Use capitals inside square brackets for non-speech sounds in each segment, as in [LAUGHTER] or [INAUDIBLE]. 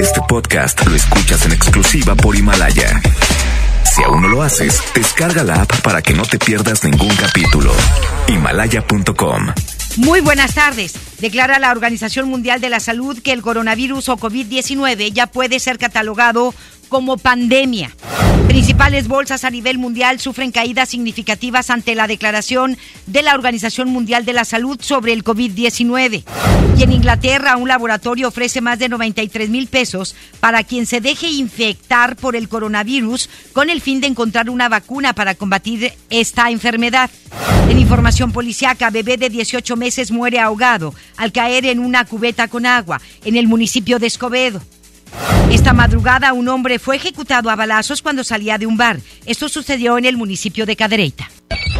Este podcast lo escuchas en exclusiva por Himalaya. Si aún no lo haces, descarga la app para que no te pierdas ningún capítulo. Himalaya.com muy buenas tardes. Declara la Organización Mundial de la Salud que el coronavirus o COVID-19 ya puede ser catalogado como pandemia. Principales bolsas a nivel mundial sufren caídas significativas ante la declaración de la Organización Mundial de la Salud sobre el COVID-19. Y en Inglaterra, un laboratorio ofrece más de 93 mil pesos para quien se deje infectar por el coronavirus con el fin de encontrar una vacuna para combatir esta enfermedad. En información policiaca, bebé de 18 meses muere ahogado al caer en una cubeta con agua en el municipio de Escobedo. Esta madrugada un hombre fue ejecutado a balazos cuando salía de un bar. Esto sucedió en el municipio de Cadereyta.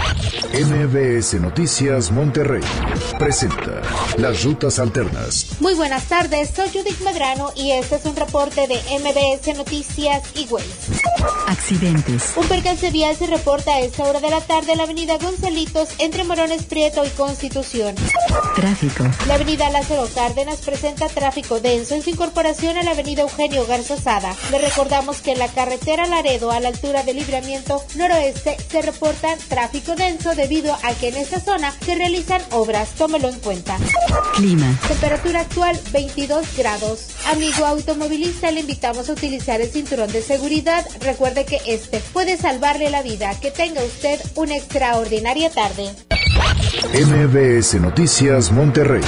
MBS Noticias Monterrey presenta Las Rutas Alternas. Muy buenas tardes, soy Judith Medrano y este es un reporte de MBS Noticias y Accidentes. Un percance vial se reporta a esta hora de la tarde en la avenida Gonzalitos entre Morones Prieto y Constitución. Tráfico. La avenida Lázaro Cárdenas presenta tráfico denso en su incorporación a la avenida Eugenio Garzazada. Le recordamos que en la carretera Laredo a la altura del libramiento noroeste se reporta tráfico denso debido a que en esta zona se realizan obras. Tómelo en cuenta. Clima. Temperatura actual 22 grados. Amigo automovilista, le invitamos a utilizar el cinturón de seguridad. Recuerde que este puede salvarle la vida. Que tenga usted una extraordinaria tarde. MBS Noticias Monterrey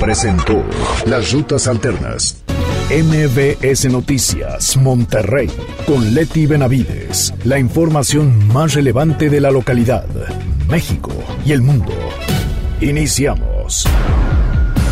presentó Las Rutas Alternas. MBS Noticias Monterrey con Leti Benavides. La información más relevante de la localidad, México y el mundo. Iniciamos.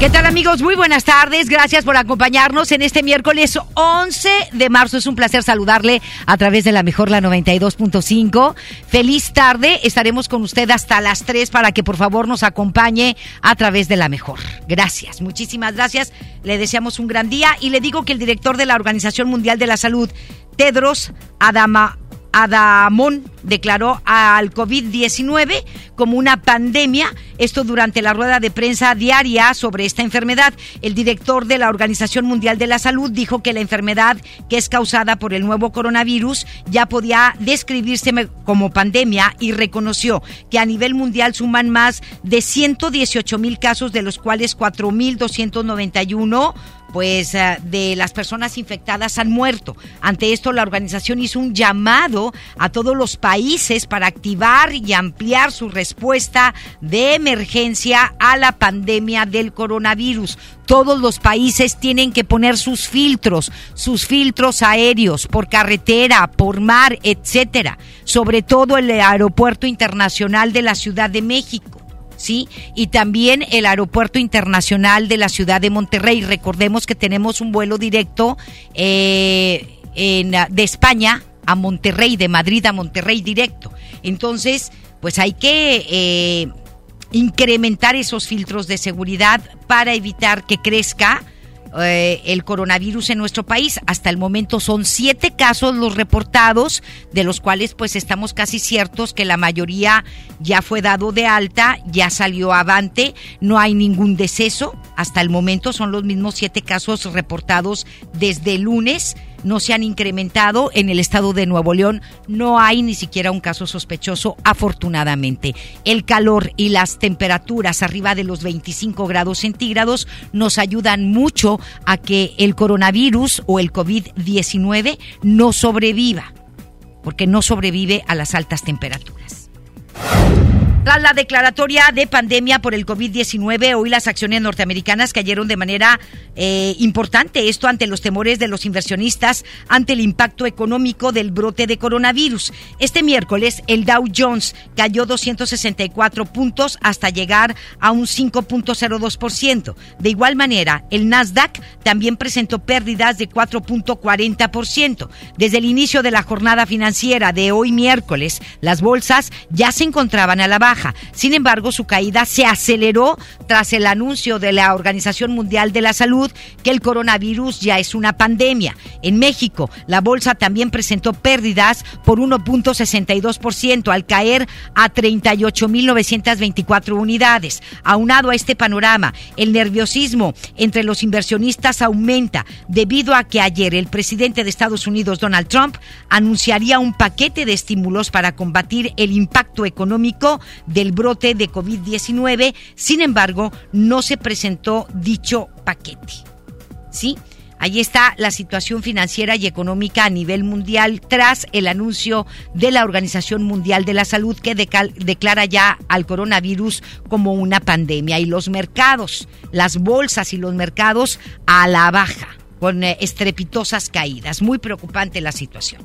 ¿Qué tal amigos? Muy buenas tardes. Gracias por acompañarnos en este miércoles 11 de marzo. Es un placer saludarle a través de la mejor la 92.5. Feliz tarde. Estaremos con usted hasta las 3 para que por favor nos acompañe a través de la mejor. Gracias. Muchísimas gracias. Le deseamos un gran día y le digo que el director de la Organización Mundial de la Salud, Tedros Adama Adamón declaró al COVID-19 como una pandemia, esto durante la rueda de prensa diaria sobre esta enfermedad. El director de la Organización Mundial de la Salud dijo que la enfermedad que es causada por el nuevo coronavirus ya podía describirse como pandemia y reconoció que a nivel mundial suman más de 118 mil casos, de los cuales 4.291 pues eh, de las personas infectadas han muerto. Ante esto, la organización hizo un llamado a todos los países para activar y ampliar su respuesta de emergencia a la pandemia del coronavirus. Todos los países tienen que poner sus filtros, sus filtros aéreos por carretera, por mar, etcétera. Sobre todo el aeropuerto internacional de la Ciudad de México. ¿Sí? Y también el Aeropuerto Internacional de la Ciudad de Monterrey. Recordemos que tenemos un vuelo directo eh, de España a Monterrey, de Madrid a Monterrey directo. Entonces, pues hay que eh, incrementar esos filtros de seguridad para evitar que crezca eh, el coronavirus en nuestro país. Hasta el momento son siete casos los reportados, de los cuales pues estamos casi ciertos que la mayoría ya fue dado de alta, ya salió avante, no hay ningún deceso. Hasta el momento son los mismos siete casos reportados desde el lunes no se han incrementado. En el estado de Nuevo León no hay ni siquiera un caso sospechoso, afortunadamente. El calor y las temperaturas arriba de los 25 grados centígrados nos ayudan mucho a que el coronavirus o el COVID-19 no sobreviva, porque no sobrevive a las altas temperaturas. Tras la declaratoria de pandemia por el COVID-19, hoy las acciones norteamericanas cayeron de manera eh, importante. Esto ante los temores de los inversionistas ante el impacto económico del brote de coronavirus. Este miércoles, el Dow Jones cayó 264 puntos hasta llegar a un 5.02%. De igual manera, el Nasdaq también presentó pérdidas de 4.40%. Desde el inicio de la jornada financiera de hoy miércoles, las bolsas ya se encontraban a la baja Sin embargo, su caída se aceleró tras el anuncio de la Organización Mundial de la Salud que el coronavirus ya es una pandemia. En México, la bolsa también presentó pérdidas por 1.62% al caer a 38.924 unidades. Aunado a este panorama, el nerviosismo entre los inversionistas aumenta debido a que ayer el presidente de Estados Unidos, Donald Trump, anunciaría un paquete de estímulos para combatir el impacto económico del brote de COVID-19. Sin embargo, no se presentó dicho paquete. ¿Sí? Ahí está la situación financiera y económica a nivel mundial tras el anuncio de la Organización Mundial de la Salud que declara ya al coronavirus como una pandemia y los mercados, las bolsas y los mercados a la baja con eh, estrepitosas caídas. Muy preocupante la situación.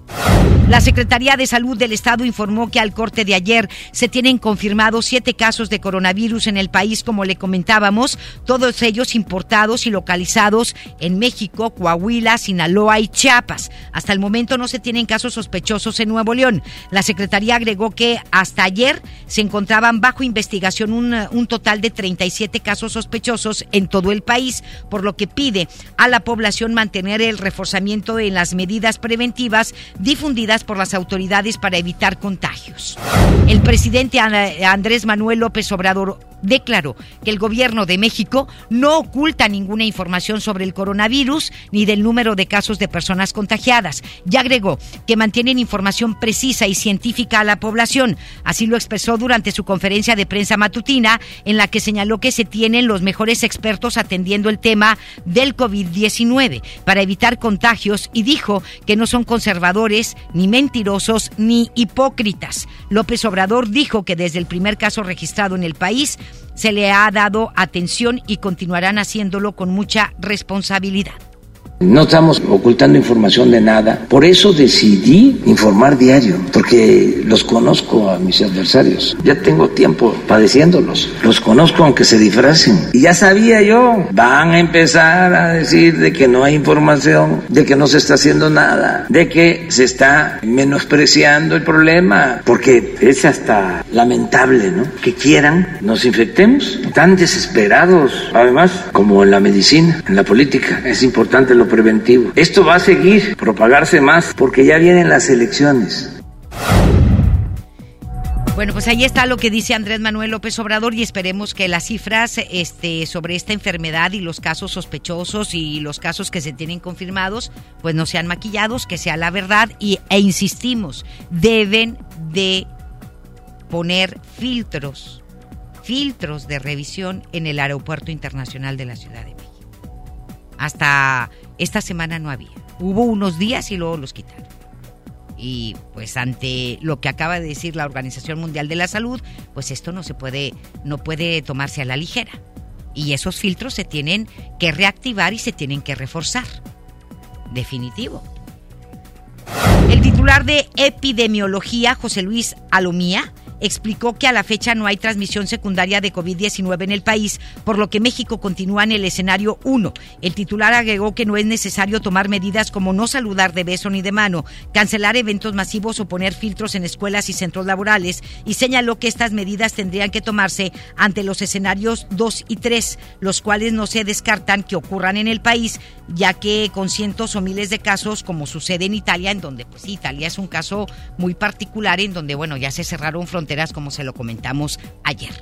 La Secretaría de Salud del Estado informó que al corte de ayer se tienen confirmados siete casos de coronavirus en el país, como le comentábamos, todos ellos importados y localizados en México, Coahuila, Sinaloa y Chiapas. Hasta el momento no se tienen casos sospechosos en Nuevo León. La Secretaría agregó que hasta ayer se encontraban bajo investigación un, un total de 37 casos sospechosos en todo el país, por lo que pide a la población mantener el reforzamiento en las medidas preventivas difundidas por las autoridades para evitar contagios. El presidente Andrés Manuel López Obrador declaró que el gobierno de México no oculta ninguna información sobre el coronavirus ni del número de casos de personas contagiadas. Y agregó que mantienen información precisa y científica a la población. Así lo expresó durante su conferencia de prensa matutina, en la que señaló que se tienen los mejores expertos atendiendo el tema del COVID-19 para evitar contagios y dijo que no son conservadores, ni mentirosos, ni hipócritas. López Obrador dijo que desde el primer caso registrado en el país, se le ha dado atención y continuarán haciéndolo con mucha responsabilidad. No estamos ocultando información de nada. Por eso decidí informar diario, porque los conozco a mis adversarios. Ya tengo tiempo padeciéndolos. Los conozco aunque se disfracen. Y ya sabía yo, van a empezar a decir de que no hay información, de que no se está haciendo nada, de que se está menospreciando el problema, porque es hasta lamentable, ¿no? Que quieran nos infectemos. Tan desesperados. Además, como en la medicina, en la política, es importante lo preventivo. Esto va a seguir propagarse más porque ya vienen las elecciones. Bueno, pues ahí está lo que dice Andrés Manuel López Obrador y esperemos que las cifras este, sobre esta enfermedad y los casos sospechosos y los casos que se tienen confirmados, pues no sean maquillados, que sea la verdad y, e insistimos, deben de poner filtros, filtros de revisión en el Aeropuerto Internacional de la Ciudad de México. Hasta esta semana no había. Hubo unos días y luego los quitaron. Y pues ante lo que acaba de decir la Organización Mundial de la Salud, pues esto no se puede, no puede tomarse a la ligera. Y esos filtros se tienen que reactivar y se tienen que reforzar. Definitivo. El titular de epidemiología, José Luis Alomía, explicó que a la fecha no hay transmisión secundaria de COVID-19 en el país, por lo que México continúa en el escenario 1. El titular agregó que no es necesario tomar medidas como no saludar de beso ni de mano, cancelar eventos masivos o poner filtros en escuelas y centros laborales y señaló que estas medidas tendrían que tomarse ante los escenarios 2 y 3, los cuales no se descartan que ocurran en el país, ya que con cientos o miles de casos, como sucede en Italia, en donde pues Italia es un caso muy particular, en donde bueno, ya se cerraron fronteras como se lo comentamos ayer.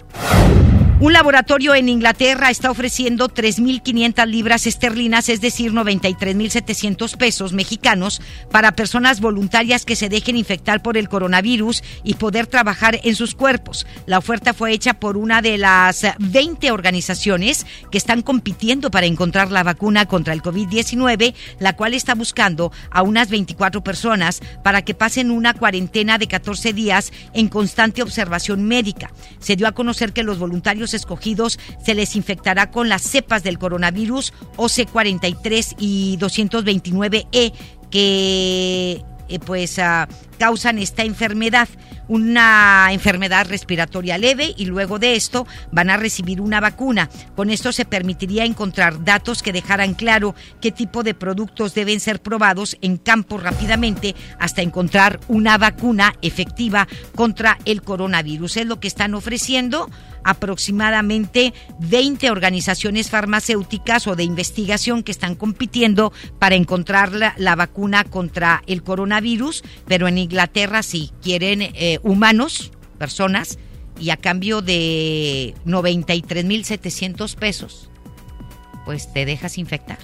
Un laboratorio en Inglaterra está ofreciendo 3.500 libras esterlinas, es decir, 93.700 pesos mexicanos, para personas voluntarias que se dejen infectar por el coronavirus y poder trabajar en sus cuerpos. La oferta fue hecha por una de las 20 organizaciones que están compitiendo para encontrar la vacuna contra el COVID-19, la cual está buscando a unas 24 personas para que pasen una cuarentena de 14 días en constante observación médica. Se dio a conocer que los voluntarios escogidos se les infectará con las cepas del coronavirus OC43 y 229E que eh, pues ah, causan esta enfermedad, una enfermedad respiratoria leve y luego de esto van a recibir una vacuna. Con esto se permitiría encontrar datos que dejaran claro qué tipo de productos deben ser probados en campo rápidamente hasta encontrar una vacuna efectiva contra el coronavirus. Es lo que están ofreciendo aproximadamente 20 organizaciones farmacéuticas o de investigación que están compitiendo para encontrar la, vacuna contra el coronavirus, pero en Inglaterra sí quieren eh, humanos, personas, y a cambio de 93.700 pesos, pues te dejas infectar.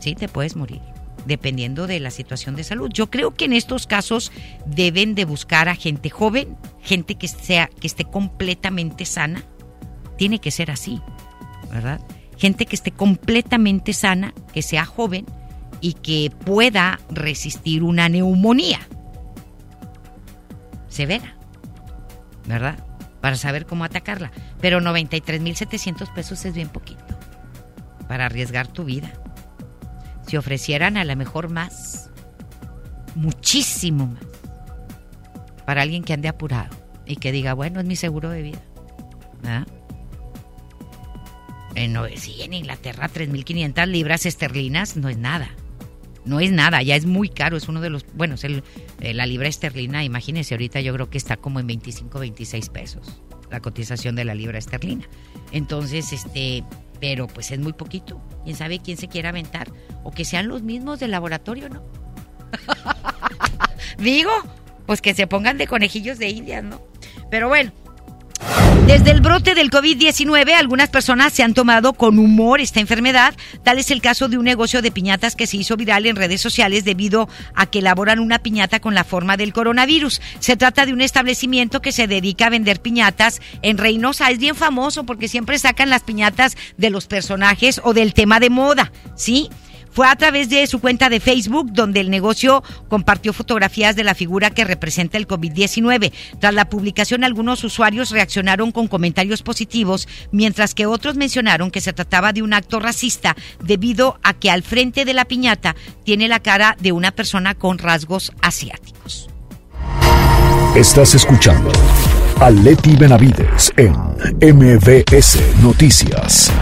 Sí, te puedes morir dependiendo de la situación de salud. Yo creo que en estos casos deben de buscar a gente joven, gente que sea que esté completamente sana. Tiene que ser así, ¿verdad? Gente que esté completamente sana, que sea joven y que pueda resistir una neumonía severa, ¿verdad? Para saber cómo atacarla. Pero 93.700 pesos es bien poquito para arriesgar tu vida si ofrecieran a lo mejor más, muchísimo más, para alguien que ande apurado y que diga, bueno, es mi seguro de vida. ¿Ah? En, sí, en Inglaterra 3.500 libras esterlinas no es nada. No es nada, ya es muy caro, es uno de los, bueno, es el, eh, la libra esterlina, imagínense, ahorita yo creo que está como en 25, 26 pesos la cotización de la libra esterlina. Entonces, este, pero pues es muy poquito. ¿Quién sabe quién se quiera aventar? O que sean los mismos del laboratorio, ¿no? [LAUGHS] Digo, pues que se pongan de conejillos de indias, ¿no? Pero bueno, desde el brote del COVID-19, algunas personas se han tomado con humor esta enfermedad. Tal es el caso de un negocio de piñatas que se hizo viral en redes sociales debido a que elaboran una piñata con la forma del coronavirus. Se trata de un establecimiento que se dedica a vender piñatas en Reynosa. Es bien famoso porque siempre sacan las piñatas de los personajes o del tema de moda, ¿sí? Fue a través de su cuenta de Facebook donde el negocio compartió fotografías de la figura que representa el COVID-19. Tras la publicación, algunos usuarios reaccionaron con comentarios positivos, mientras que otros mencionaron que se trataba de un acto racista debido a que al frente de la piñata tiene la cara de una persona con rasgos asiáticos. Estás escuchando a Leti Benavides en MBS Noticias.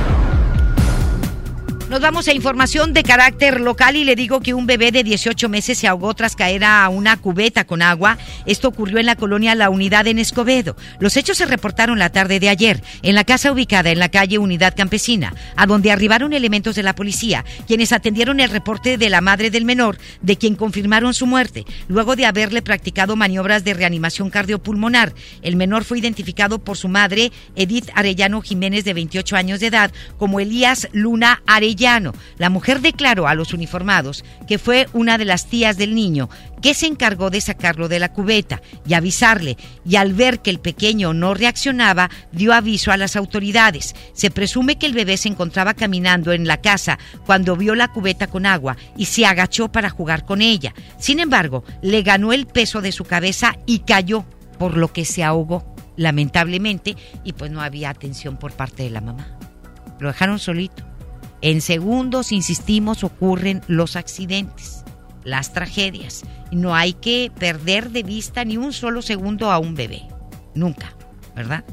Nos vamos a información de carácter local y le digo que un bebé de 18 meses se ahogó tras caer a una cubeta con agua. Esto ocurrió en la colonia La Unidad en Escobedo. Los hechos se reportaron la tarde de ayer en la casa ubicada en la calle Unidad Campesina, a donde arribaron elementos de la policía, quienes atendieron el reporte de la madre del menor, de quien confirmaron su muerte, luego de haberle practicado maniobras de reanimación cardiopulmonar. El menor fue identificado por su madre, Edith Arellano Jiménez, de 28 años de edad, como Elías Luna Arellano la mujer declaró a los uniformados que fue una de las tías del niño que se encargó de sacarlo de la cubeta y avisarle, y al ver que el pequeño no reaccionaba, dio aviso a las autoridades. Se presume que el bebé se encontraba caminando en la casa cuando vio la cubeta con agua y se agachó para jugar con ella. Sin embargo, le ganó el peso de su cabeza y cayó, por lo que se ahogó, lamentablemente, y pues no había atención por parte de la mamá. Lo dejaron solito. En segundos, insistimos, ocurren los accidentes, las tragedias. No hay que perder de vista ni un solo segundo a un bebé. Nunca, ¿verdad?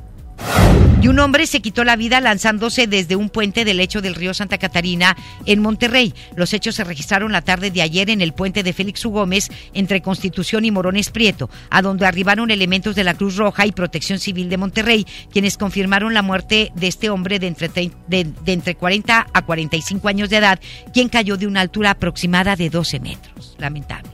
Y un hombre se quitó la vida lanzándose desde un puente del lecho del río Santa Catarina en Monterrey. Los hechos se registraron la tarde de ayer en el puente de Félix U. Gómez entre Constitución y Morones Prieto, a donde arribaron elementos de la Cruz Roja y Protección Civil de Monterrey, quienes confirmaron la muerte de este hombre de entre, de, de entre 40 a 45 años de edad, quien cayó de una altura aproximada de 12 metros. Lamentable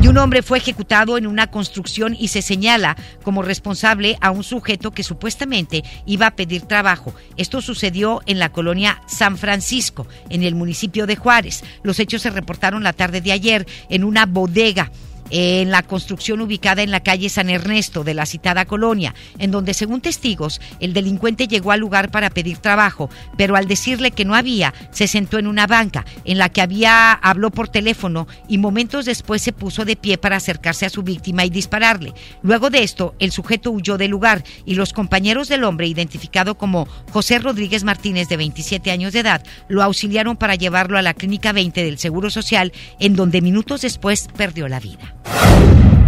y un hombre fue ejecutado en una construcción y se señala como responsable a un sujeto que supuestamente iba a pedir trabajo. Esto sucedió en la colonia San Francisco, en el municipio de Juárez. Los hechos se reportaron la tarde de ayer en una bodega en la construcción ubicada en la calle San Ernesto de la citada colonia, en donde según testigos el delincuente llegó al lugar para pedir trabajo, pero al decirle que no había, se sentó en una banca en la que había habló por teléfono y momentos después se puso de pie para acercarse a su víctima y dispararle. Luego de esto, el sujeto huyó del lugar y los compañeros del hombre, identificado como José Rodríguez Martínez de 27 años de edad, lo auxiliaron para llevarlo a la clínica 20 del Seguro Social, en donde minutos después perdió la vida.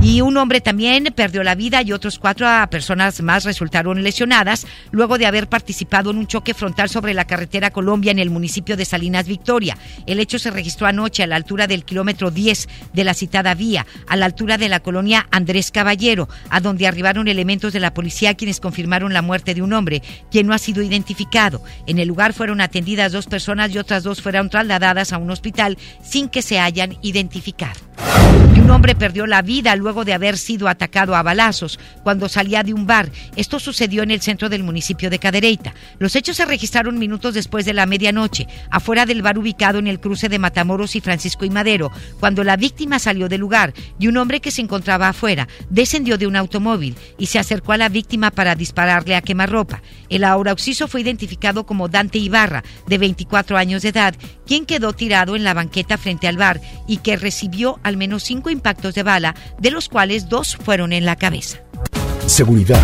Y un hombre también perdió la vida y otros cuatro personas más resultaron lesionadas luego de haber participado en un choque frontal sobre la carretera Colombia en el municipio de Salinas Victoria. El hecho se registró anoche a la altura del kilómetro 10 de la citada vía, a la altura de la colonia Andrés Caballero, a donde arribaron elementos de la policía quienes confirmaron la muerte de un hombre, quien no ha sido identificado. En el lugar fueron atendidas dos personas y otras dos fueron trasladadas a un hospital sin que se hayan identificado. Un hombre perdió la vida luego de haber sido atacado a balazos cuando salía de un bar. Esto sucedió en el centro del municipio de Cadereyta. Los hechos se registraron minutos después de la medianoche, afuera del bar ubicado en el cruce de Matamoros y Francisco y Madero, cuando la víctima salió del lugar y un hombre que se encontraba afuera descendió de un automóvil y se acercó a la víctima para dispararle a quemarropa. El ahora occiso fue identificado como Dante Ibarra, de 24 años de edad, quien quedó tirado en la banqueta frente al bar y que recibió al menos cinco impactos de bala, de los cuales dos fueron en la cabeza. Seguridad.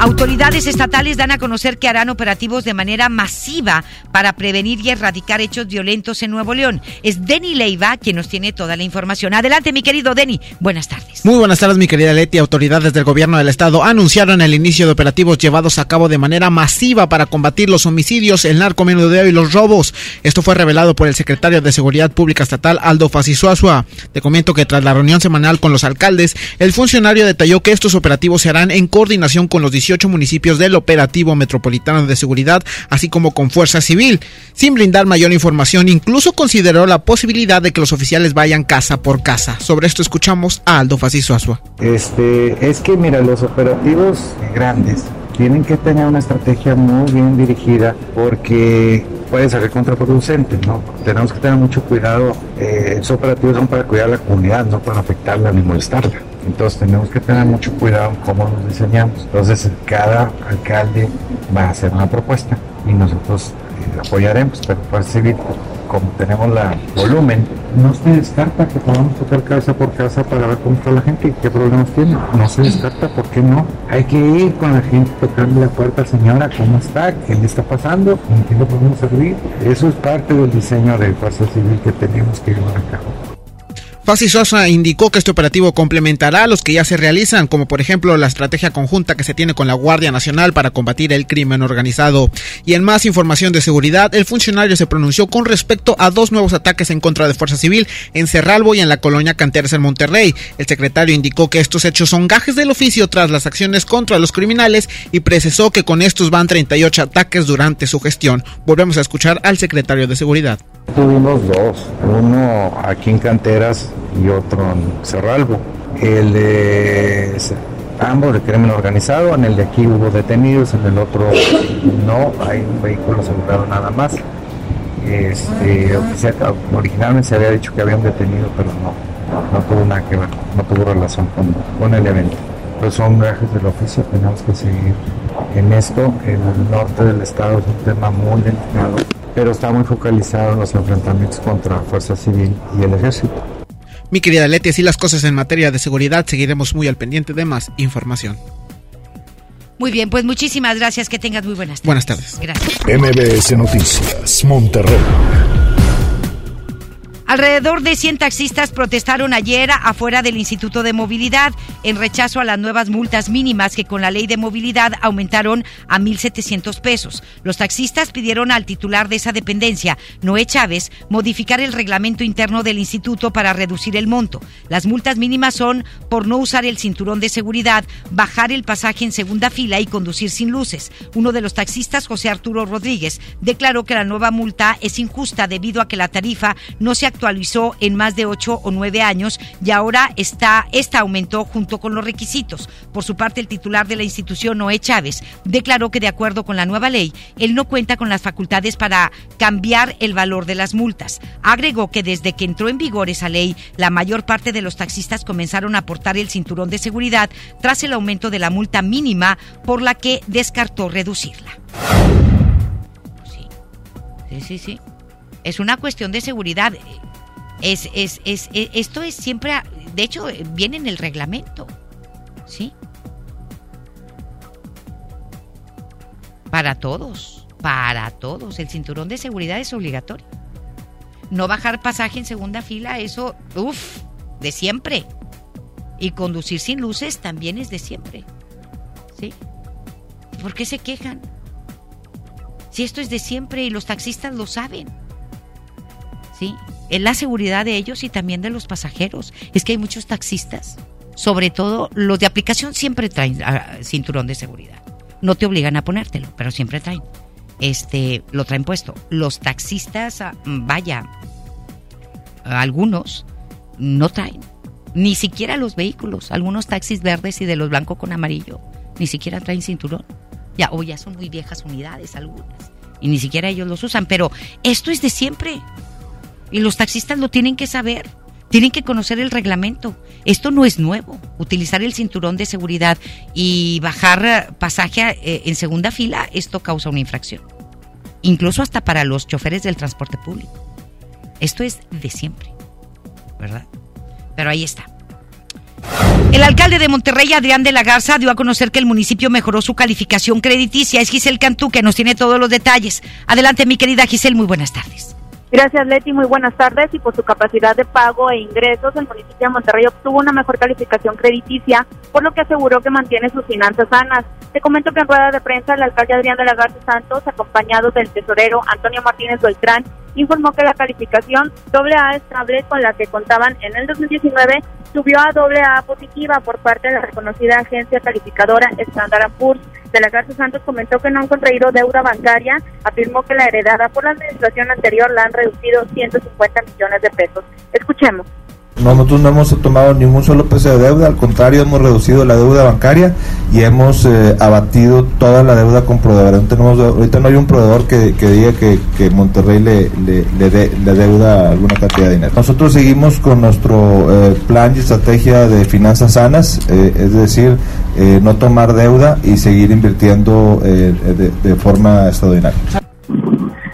Autoridades estatales dan a conocer que harán operativos de manera masiva para prevenir y erradicar hechos violentos en Nuevo León. Es Denny Leiva quien nos tiene toda la información. Adelante, mi querido Denny. Buenas tardes. Muy buenas tardes, mi querida Leti. Autoridades del gobierno del estado anunciaron el inicio de operativos llevados a cabo de manera masiva para combatir los homicidios, el narcomenudeo y los robos. Esto fue revelado por el secretario de Seguridad Pública Estatal, Aldo Fasisuazua. Te comento que tras la reunión semanal con los alcaldes, el funcionario detalló que estos operativos se harán en coordinación con los 18 municipios del operativo metropolitano de seguridad, así como con fuerza civil. Sin brindar mayor información, incluso consideró la posibilidad de que los oficiales vayan casa por casa. Sobre esto escuchamos a Aldo Faciso Asua. Este, es que mira, los operativos grandes tienen que tener una estrategia muy bien dirigida porque puede ser contraproducente, ¿no? Tenemos que tener mucho cuidado. Eh, esos operativos son para cuidar a la comunidad, no para afectarla ni molestarla. Entonces tenemos que tener mucho cuidado en cómo nos diseñamos. Entonces cada alcalde va a hacer una propuesta y nosotros eh, apoyaremos, pero para seguir como tenemos la volumen, no se descarta que podamos tocar casa por casa para ver cómo está la gente y qué problemas tiene. No se descarta, ¿por qué no? Hay que ir con la gente tocando la puerta, señora, ¿cómo está? ¿Qué le está pasando? ¿En qué le podemos servir? Eso es parte del diseño de Fuerza Civil que tenemos que llevar a cabo. Fasi Sosa indicó que este operativo complementará los que ya se realizan, como por ejemplo la estrategia conjunta que se tiene con la Guardia Nacional para combatir el crimen organizado. Y en más información de seguridad, el funcionario se pronunció con respecto a dos nuevos ataques en contra de Fuerza Civil en Cerralbo y en la colonia Canteras en Monterrey. El secretario indicó que estos hechos son gajes del oficio tras las acciones contra los criminales y precisó que con estos van 38 ataques durante su gestión. Volvemos a escuchar al secretario de Seguridad. Tuvimos dos, uno aquí en Canteras y otro en Cerralbo. El de ambos de crimen organizado, en el de aquí hubo detenidos, en el otro no, hay un vehículo asegurado nada más. Este, originalmente se había dicho que había un detenido, pero no, no tuvo nada que ver, no tuvo relación con, con el evento. Pues son viajes del oficio, tenemos que seguir en esto. El norte del estado es un tema muy delicado pero está muy focalizado en los enfrentamientos contra la Fuerza Civil y el Ejército. Mi querida Leti, así las cosas en materia de seguridad, seguiremos muy al pendiente de más información. Muy bien, pues muchísimas gracias, que tengas muy buenas tardes. Buenas tardes. Gracias. MBS Noticias, Monterrey. Alrededor de 100 taxistas protestaron ayer afuera del Instituto de Movilidad en rechazo a las nuevas multas mínimas que con la ley de movilidad aumentaron a 1.700 pesos. Los taxistas pidieron al titular de esa dependencia, Noé Chávez, modificar el reglamento interno del instituto para reducir el monto. Las multas mínimas son por no usar el cinturón de seguridad, bajar el pasaje en segunda fila y conducir sin luces. Uno de los taxistas, José Arturo Rodríguez, declaró que la nueva multa es injusta debido a que la tarifa no se actualizó en más de ocho o nueve años y ahora está, esta aumentó junto con los requisitos. Por su parte, el titular de la institución, Noé Chávez, declaró que de acuerdo con la nueva ley, él no cuenta con las facultades para cambiar el valor de las multas. Agregó que desde que entró en vigor esa ley, la mayor parte de los taxistas comenzaron a portar el cinturón de seguridad tras el aumento de la multa mínima por la que descartó reducirla. Sí, sí, sí. sí. Es una cuestión de seguridad. Es, es, es, es- esto es siempre, de hecho, viene en el reglamento. ¿Sí? Para todos, para todos. El cinturón de seguridad es obligatorio. No bajar pasaje en segunda fila, eso, uff, de siempre. Y conducir sin luces también es de siempre. ¿Sí? ¿Por qué se quejan? Si esto es de siempre y los taxistas lo saben. ¿Sí? Es la seguridad de ellos y también de los pasajeros. Es que hay muchos taxistas, sobre todo los de aplicación, siempre traen ah, cinturón de seguridad. No te obligan a ponértelo, pero siempre traen. Este, lo traen puesto. Los taxistas, ah, vaya, algunos no traen. Ni siquiera los vehículos. Algunos taxis verdes y de los blancos con amarillo. Ni siquiera traen cinturón. Ya, o ya son muy viejas unidades algunas. Y ni siquiera ellos los usan. Pero esto es de siempre. Y los taxistas lo tienen que saber. Tienen que conocer el reglamento. Esto no es nuevo. Utilizar el cinturón de seguridad y bajar eh, pasaje eh, en segunda fila, esto causa una infracción. Incluso hasta para los choferes del transporte público. Esto es de siempre. ¿Verdad? Pero ahí está. El alcalde de Monterrey, Adrián de la Garza, dio a conocer que el municipio mejoró su calificación crediticia. Es Giselle Cantú que nos tiene todos los detalles. Adelante, mi querida Giselle, muy buenas tardes. Gracias, Leti. Muy buenas tardes. Y por su capacidad de pago e ingresos, el municipio de Monterrey obtuvo una mejor calificación crediticia, por lo que aseguró que mantiene sus finanzas sanas. Te comento que en rueda de prensa, el alcalde Adrián de la Garza Santos, acompañado del tesorero Antonio Martínez Beltrán, informó que la calificación AA estable con la que contaban en el 2019 subió a AA positiva por parte de la reconocida agencia calificadora Standard Poor's. De la Garza Santos comentó que no han contraído deuda bancaria, afirmó que la heredada por la administración anterior la han reducido 150 millones de pesos. Escuchemos. Nosotros no hemos tomado ningún solo peso de deuda, al contrario, hemos reducido la deuda bancaria y hemos eh, abatido toda la deuda con proveedores. Tenemos, ahorita no hay un proveedor que, diga que, Monterrey le, de- deuda alguna cantidad de dinero. Nosotros seguimos con nuestro eh, plan y estrategia de finanzas sanas, eh, es decir, eh, no tomar deuda y seguir invirtiendo de, de forma extraordinaria.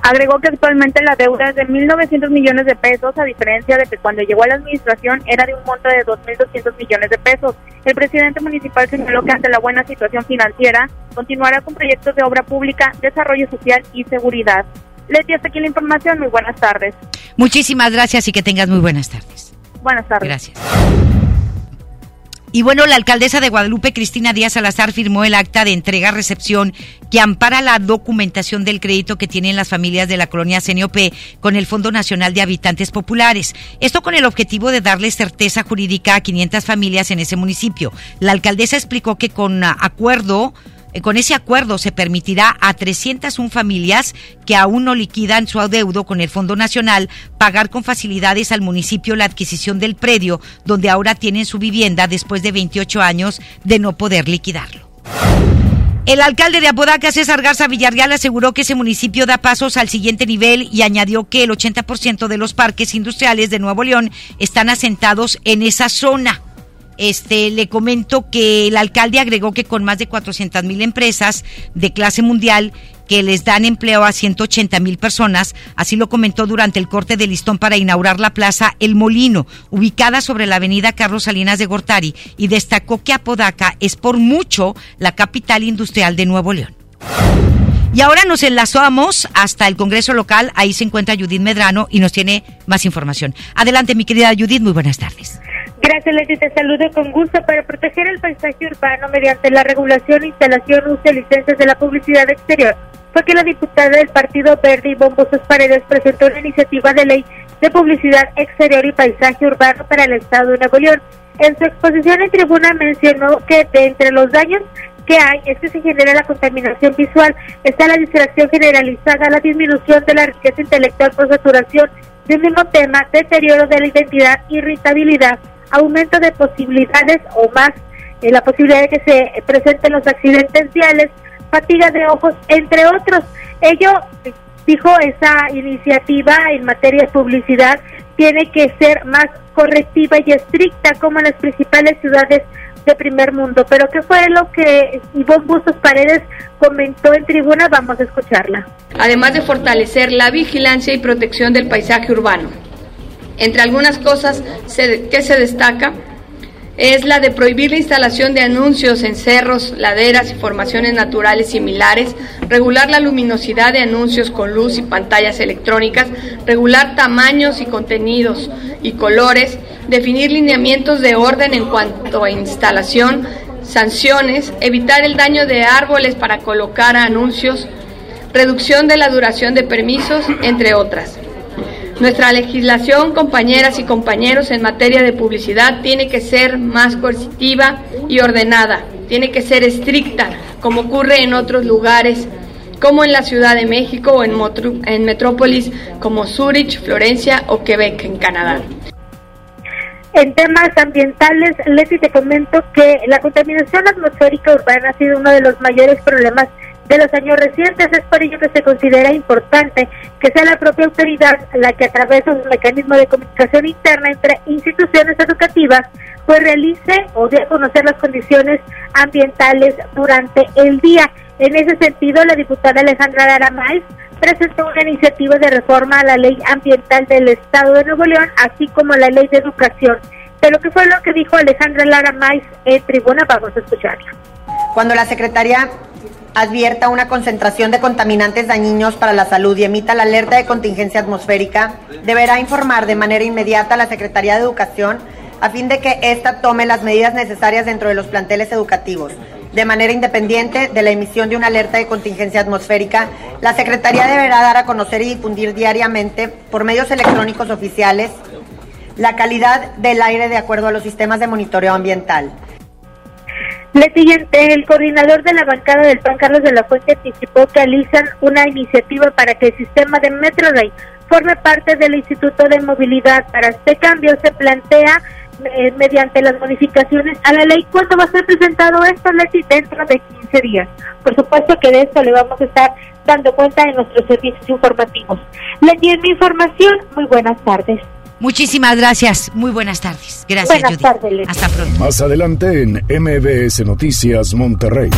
Agregó que actualmente la deuda es de 1.900 millones de pesos, a diferencia de que cuando llegó a la administración era de un monto de 2.200 millones de pesos. El presidente municipal señaló que ante la buena situación financiera continuará con proyectos de obra pública, desarrollo social y seguridad. Leti, hasta aquí la información. Muy buenas tardes. Muchísimas gracias y que tengas muy buenas tardes. Buenas tardes. Gracias. Y bueno, la alcaldesa de Guadalupe, Cristina Díaz Salazar, firmó el acta de entrega-recepción que ampara la documentación del crédito que tienen las familias de la colonia CNOP con el Fondo Nacional de Habitantes Populares. Esto con el objetivo de darles certeza jurídica a 500 familias en ese municipio. La alcaldesa explicó que con acuerdo con ese acuerdo se permitirá a 301 familias que aún no liquidan su adeudo con el Fondo Nacional pagar con facilidades al municipio la adquisición del predio donde ahora tienen su vivienda después de 28 años de no poder liquidarlo. El alcalde de Apodaca, César Garza Villarreal, aseguró que ese municipio da pasos al siguiente nivel y añadió que el 80% de los parques industriales de Nuevo León están asentados en esa zona. Este, le comento que el alcalde agregó que con más de 400 mil empresas de clase mundial que les dan empleo a 180 mil personas, así lo comentó durante el corte de listón para inaugurar la plaza El Molino, ubicada sobre la avenida Carlos Salinas de Gortari, y destacó que Apodaca es por mucho la capital industrial de Nuevo León. Y ahora nos enlazamos hasta el Congreso local, ahí se encuentra Judith Medrano y nos tiene más información. Adelante, mi querida Judith, muy buenas tardes. Gracias, Leti. Te saludo con gusto para proteger el paisaje urbano mediante la regulación, instalación, uso y licencias de la publicidad exterior. Fue que la diputada del Partido Verde, Ivonne Bozos Paredes, presentó una iniciativa de ley de publicidad exterior y paisaje urbano para el Estado de Nuevo León. En su exposición en tribuna mencionó que de entre los daños que hay es que se genera la contaminación visual, está la distracción generalizada, la disminución de la riqueza intelectual por saturación De mismo tema, deterioro de la identidad, irritabilidad, aumento de posibilidades o más eh, la posibilidad de que se presenten los accidentes viales, fatiga de ojos, entre otros. Ello, dijo, esa iniciativa en materia de publicidad tiene que ser más correctiva y estricta como en las principales ciudades de primer mundo. Pero ¿qué fue lo que Ivonne Bustos Paredes comentó en tribuna? Vamos a escucharla. Además de fortalecer la vigilancia y protección del paisaje urbano. Entre algunas cosas que se destaca es la de prohibir la instalación de anuncios en cerros, laderas y formaciones naturales similares, regular la luminosidad de anuncios con luz y pantallas electrónicas, regular tamaños y contenidos y colores, definir lineamientos de orden en cuanto a instalación, sanciones, evitar el daño de árboles para colocar anuncios, reducción de la duración de permisos, entre otras. Nuestra legislación, compañeras y compañeros, en materia de publicidad tiene que ser más coercitiva y ordenada, tiene que ser estricta, como ocurre en otros lugares, como en la Ciudad de México o en, en metrópolis como Zurich, Florencia o Quebec, en Canadá. En temas ambientales, Leti, te comento que la contaminación atmosférica urbana ha sido uno de los mayores problemas de los años recientes. Es por ello que se considera importante que sea la propia autoridad la que a través de un mecanismo de comunicación interna entre instituciones educativas pues realice o dé a conocer las condiciones ambientales durante el día. En ese sentido, la diputada Alejandra Laramais presentó una iniciativa de reforma a la ley ambiental del Estado de Nuevo León, así como la ley de educación. Pero ¿qué fue lo que dijo Alejandra Laramais en tribuna? Vamos a escucharla. Cuando la Secretaría advierta una concentración de contaminantes dañinos para la salud y emita la alerta de contingencia atmosférica, deberá informar de manera inmediata a la Secretaría de Educación a fin de que ésta tome las medidas necesarias dentro de los planteles educativos. De manera independiente de la emisión de una alerta de contingencia atmosférica, la Secretaría deberá dar a conocer y difundir diariamente por medios electrónicos oficiales la calidad del aire de acuerdo a los sistemas de monitoreo ambiental. Le siguiente, el coordinador de la bancada del PAN, Carlos de la Fuente, anticipó que alizan una iniciativa para que el sistema de MetroRay forme parte del Instituto de Movilidad. Para este cambio se plantea eh, mediante las modificaciones a la ley. ¿Cuándo va a ser presentado esto, Leti? Dentro de 15 días. Por supuesto que de esto le vamos a estar dando cuenta en nuestros servicios informativos. Leti, en mi información, muy buenas tardes. Muchísimas gracias. Muy buenas tardes. Gracias, buenas Tardes, Hasta pronto. Más adelante en MBS Noticias Monterrey.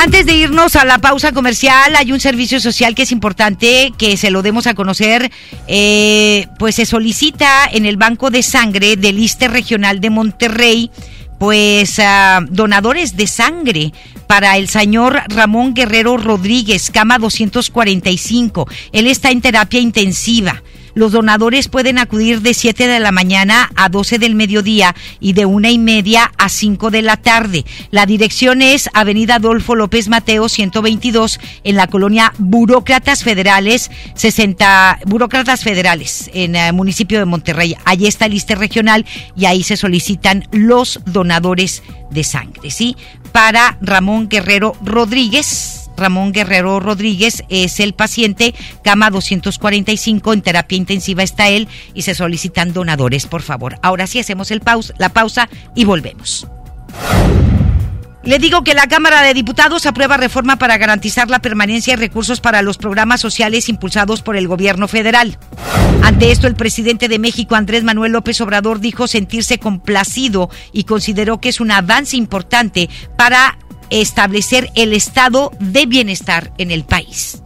Antes de irnos a la pausa comercial, hay un servicio social que es importante que se lo demos a conocer. Eh, pues se solicita en el Banco de Sangre del ISTE Regional de Monterrey pues ah, donadores de sangre para el señor Ramón Guerrero Rodríguez, cama 245. Él está en terapia intensiva. Los donadores pueden acudir de 7 de la mañana a 12 del mediodía y de una y media a 5 de la tarde. La dirección es Avenida Adolfo López Mateo 122 en la colonia Burócratas Federales, 60 Burócratas Federales en el municipio de Monterrey. Allí está el liste regional y ahí se solicitan los donadores de sangre, ¿sí? Para Ramón Guerrero Rodríguez Ramón Guerrero Rodríguez es el paciente, cama 245, en terapia intensiva está él y se solicitan donadores, por favor. Ahora sí hacemos el pausa, la pausa y volvemos. Le digo que la Cámara de Diputados aprueba reforma para garantizar la permanencia y recursos para los programas sociales impulsados por el gobierno federal. Ante esto, el presidente de México, Andrés Manuel López Obrador, dijo sentirse complacido y consideró que es un avance importante para establecer el estado de bienestar en el país.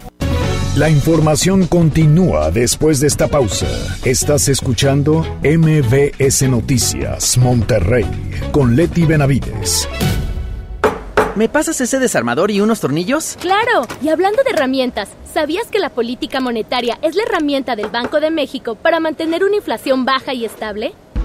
La información continúa después de esta pausa. Estás escuchando MBS Noticias Monterrey con Leti Benavides. ¿Me pasas ese desarmador y unos tornillos? Claro, y hablando de herramientas, ¿sabías que la política monetaria es la herramienta del Banco de México para mantener una inflación baja y estable?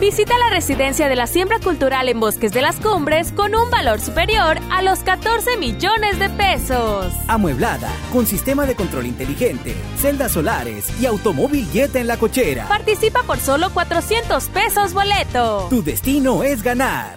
Visita la residencia de la siembra cultural en Bosques de las Cumbres con un valor superior a los 14 millones de pesos. Amueblada, con sistema de control inteligente, celdas solares y automóvil jet en la cochera. Participa por solo 400 pesos boleto. Tu destino es ganar.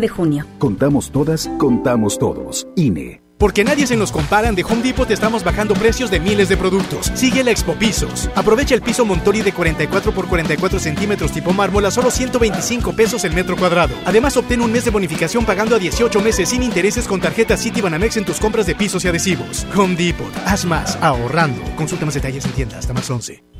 junio. Contamos todas, contamos todos. INE. Porque nadie se nos comparan, de Home Depot te estamos bajando precios de miles de productos. Sigue la Expo Pisos. Aprovecha el piso Montori de 44 por 44 centímetros tipo mármol a solo 125 pesos el metro cuadrado. Además, obtén un mes de bonificación pagando a 18 meses sin intereses con tarjeta City Banamex en tus compras de pisos y adhesivos. Home Depot. Haz más, ahorrando. Consulta más detalles en tienda hasta más 11.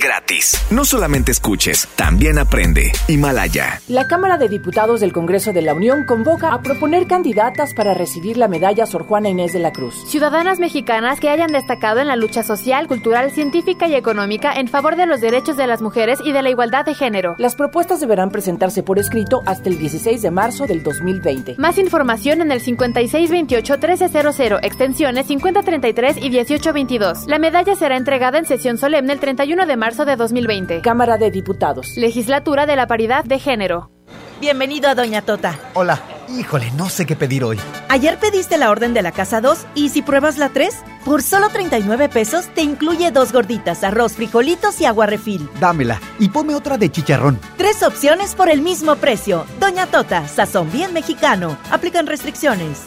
gratis. No solamente escuches, también aprende. Himalaya. La Cámara de Diputados del Congreso de la Unión convoca a proponer candidatas para recibir la medalla Sor Juana Inés de la Cruz. Ciudadanas mexicanas que hayan destacado en la lucha social, cultural, científica y económica en favor de los derechos de las mujeres y de la igualdad de género. Las propuestas deberán presentarse por escrito hasta el 16 de marzo del 2020. Más información en el 5628-1300, extensiones 5033 y 1822. La medalla será entregada en sesión solemne el 31 de marzo de 2020. Cámara de Diputados. Legislatura de la Paridad de Género. Bienvenido a Doña Tota. Hola. Híjole, no sé qué pedir hoy. Ayer pediste la orden de la casa 2 y si pruebas la 3, por solo 39 pesos te incluye dos gorditas, arroz, frijolitos y agua refil. Dámela y ponme otra de chicharrón. Tres opciones por el mismo precio. Doña Tota, sazón bien mexicano. Aplican restricciones.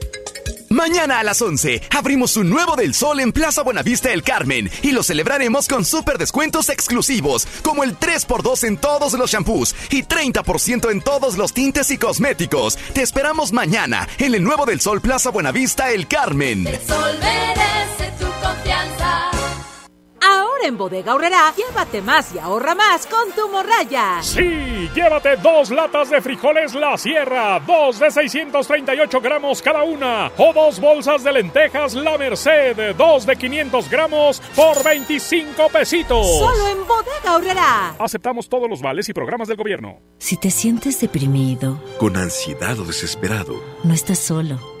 Mañana a las 11 abrimos un nuevo del Sol en Plaza Buenavista El Carmen y lo celebraremos con super descuentos exclusivos, como el 3x2 en todos los shampoos y 30% en todos los tintes y cosméticos. Te esperamos mañana en el nuevo del Sol Plaza Buenavista El Carmen. El sol merece tu confianza. Ahora en Bodega Horrera, llévate más y ahorra más con tu morraya. Sí, llévate dos latas de frijoles La Sierra, dos de 638 gramos cada una, o dos bolsas de lentejas La Merced, dos de 500 gramos por 25 pesitos. Solo en Bodega Horrera. Aceptamos todos los vales y programas del gobierno. Si te sientes deprimido, con ansiedad o desesperado, no estás solo.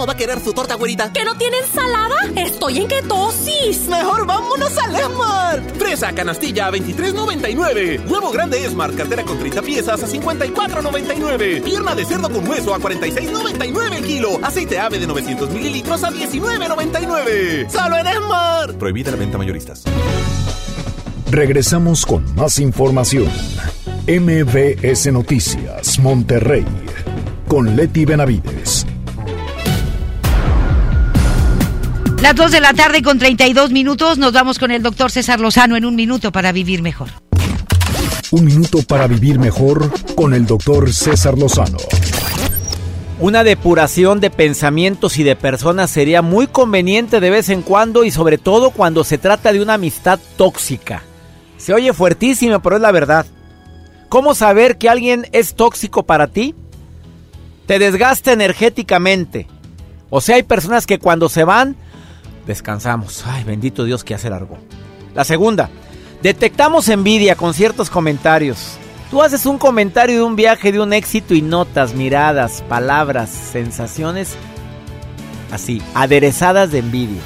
¿Cómo va a querer su torta, güerita? ¿Que no tiene ensalada? Estoy en ketosis. Mejor vámonos al Esmart. Fresa canastilla a 23.99. Huevo grande Esmart, cartera con 30 piezas a 54.99. Pierna de cerdo con hueso a 46.99 el kilo. Aceite ave de 900 mililitros a 19.99. ¡Solo en Esmart! Prohibida la venta mayoristas. Regresamos con más información. MBS Noticias, Monterrey. Con Leti Benavides. Las 2 de la tarde con 32 minutos nos vamos con el doctor César Lozano en un minuto para vivir mejor. Un minuto para vivir mejor con el doctor César Lozano. Una depuración de pensamientos y de personas sería muy conveniente de vez en cuando y sobre todo cuando se trata de una amistad tóxica. Se oye fuertísimo, pero es la verdad. ¿Cómo saber que alguien es tóxico para ti? Te desgasta energéticamente. O sea, hay personas que cuando se van descansamos. Ay, bendito Dios que hace largo. La segunda, detectamos envidia con ciertos comentarios. Tú haces un comentario de un viaje, de un éxito y notas, miradas, palabras, sensaciones así, aderezadas de envidia.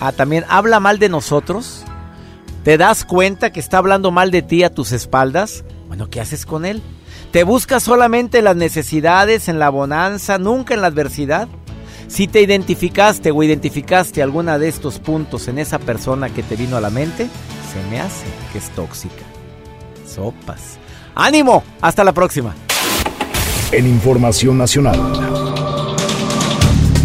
Ah, también habla mal de nosotros. ¿Te das cuenta que está hablando mal de ti a tus espaldas? Bueno, ¿qué haces con él? ¿Te buscas solamente las necesidades, en la bonanza, nunca en la adversidad? Si te identificaste o identificaste alguna de estos puntos en esa persona que te vino a la mente, se me hace que es tóxica. Sopas. ¡Ánimo! Hasta la próxima. En Información Nacional.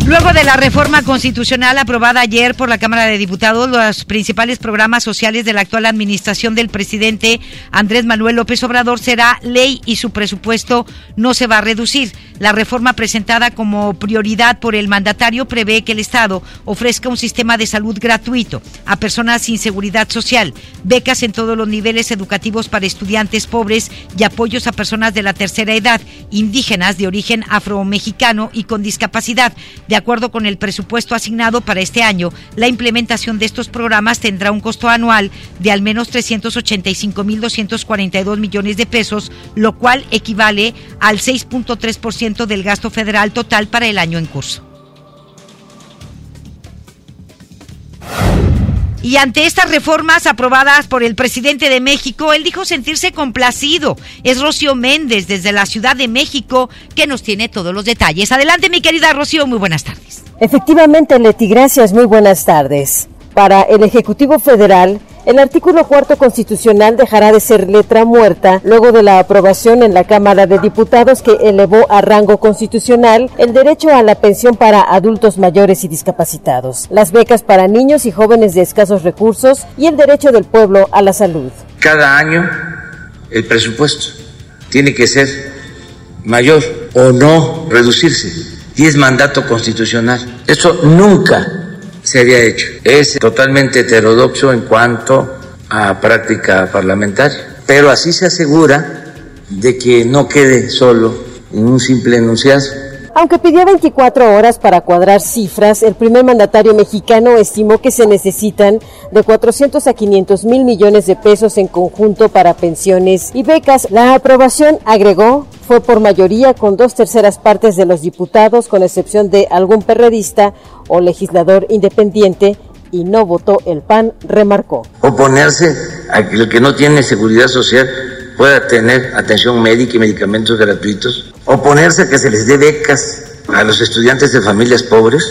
Luego de la reforma constitucional aprobada ayer por la Cámara de Diputados, los principales programas sociales de la actual administración del presidente Andrés Manuel López Obrador será ley y su presupuesto no se va a reducir. La reforma presentada como prioridad por el mandatario prevé que el Estado ofrezca un sistema de salud gratuito a personas sin seguridad social, becas en todos los niveles educativos para estudiantes pobres y apoyos a personas de la tercera edad, indígenas de origen afromexicano y con discapacidad. De acuerdo con el presupuesto asignado para este año, la implementación de estos programas tendrá un costo anual de al menos 385.242 millones de pesos, lo cual equivale al 6.3% del gasto federal total para el año en curso. Y ante estas reformas aprobadas por el presidente de México, él dijo sentirse complacido. Es Rocío Méndez desde la Ciudad de México que nos tiene todos los detalles. Adelante, mi querida Rocío, muy buenas tardes. Efectivamente, Leti, gracias, muy buenas tardes. Para el Ejecutivo Federal, el artículo cuarto constitucional dejará de ser letra muerta luego de la aprobación en la Cámara de Diputados que elevó a rango constitucional el derecho a la pensión para adultos mayores y discapacitados, las becas para niños y jóvenes de escasos recursos y el derecho del pueblo a la salud. Cada año el presupuesto tiene que ser mayor o no reducirse y es mandato constitucional. Eso nunca se había hecho. Es totalmente heterodoxo en cuanto a práctica parlamentaria, pero así se asegura de que no quede solo en un simple enunciado. Aunque pidió 24 horas para cuadrar cifras, el primer mandatario mexicano estimó que se necesitan de 400 a 500 mil millones de pesos en conjunto para pensiones y becas. La aprobación, agregó, fue por mayoría con dos terceras partes de los diputados, con excepción de algún perredista o legislador independiente, y no votó el PAN, remarcó. Oponerse a que el que no tiene seguridad social pueda tener atención médica y medicamentos gratuitos. Oponerse a que se les dé becas a los estudiantes de familias pobres.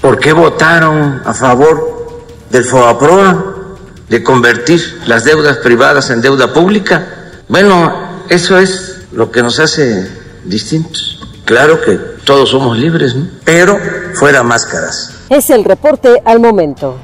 ¿Por qué votaron a favor del FOAPROA de convertir las deudas privadas en deuda pública? Bueno, eso es lo que nos hace distintos. Claro que todos somos libres, ¿no? pero fuera máscaras. Es el reporte al momento.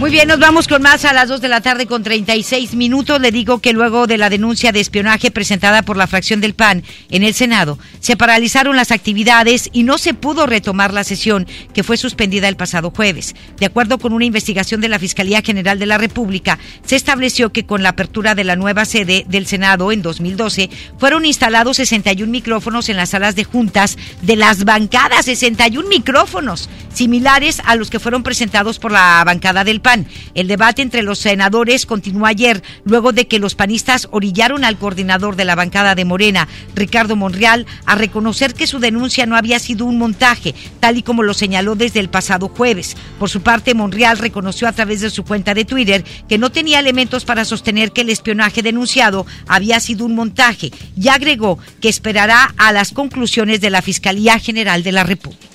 Muy bien, nos vamos con más a las 2 de la tarde con 36 minutos. Le digo que luego de la denuncia de espionaje presentada por la fracción del PAN en el Senado, se paralizaron las actividades y no se pudo retomar la sesión que fue suspendida el pasado jueves. De acuerdo con una investigación de la Fiscalía General de la República, se estableció que con la apertura de la nueva sede del Senado en 2012 fueron instalados 61 micrófonos en las salas de juntas de las bancadas, 61 micrófonos similares a los que fueron presentados por la bancada del PAN. El debate entre los senadores continuó ayer, luego de que los panistas orillaron al coordinador de la bancada de Morena, Ricardo Monreal, a reconocer que su denuncia no había sido un montaje, tal y como lo señaló desde el pasado jueves. Por su parte, Monreal reconoció a través de su cuenta de Twitter que no tenía elementos para sostener que el espionaje denunciado había sido un montaje y agregó que esperará a las conclusiones de la Fiscalía General de la República.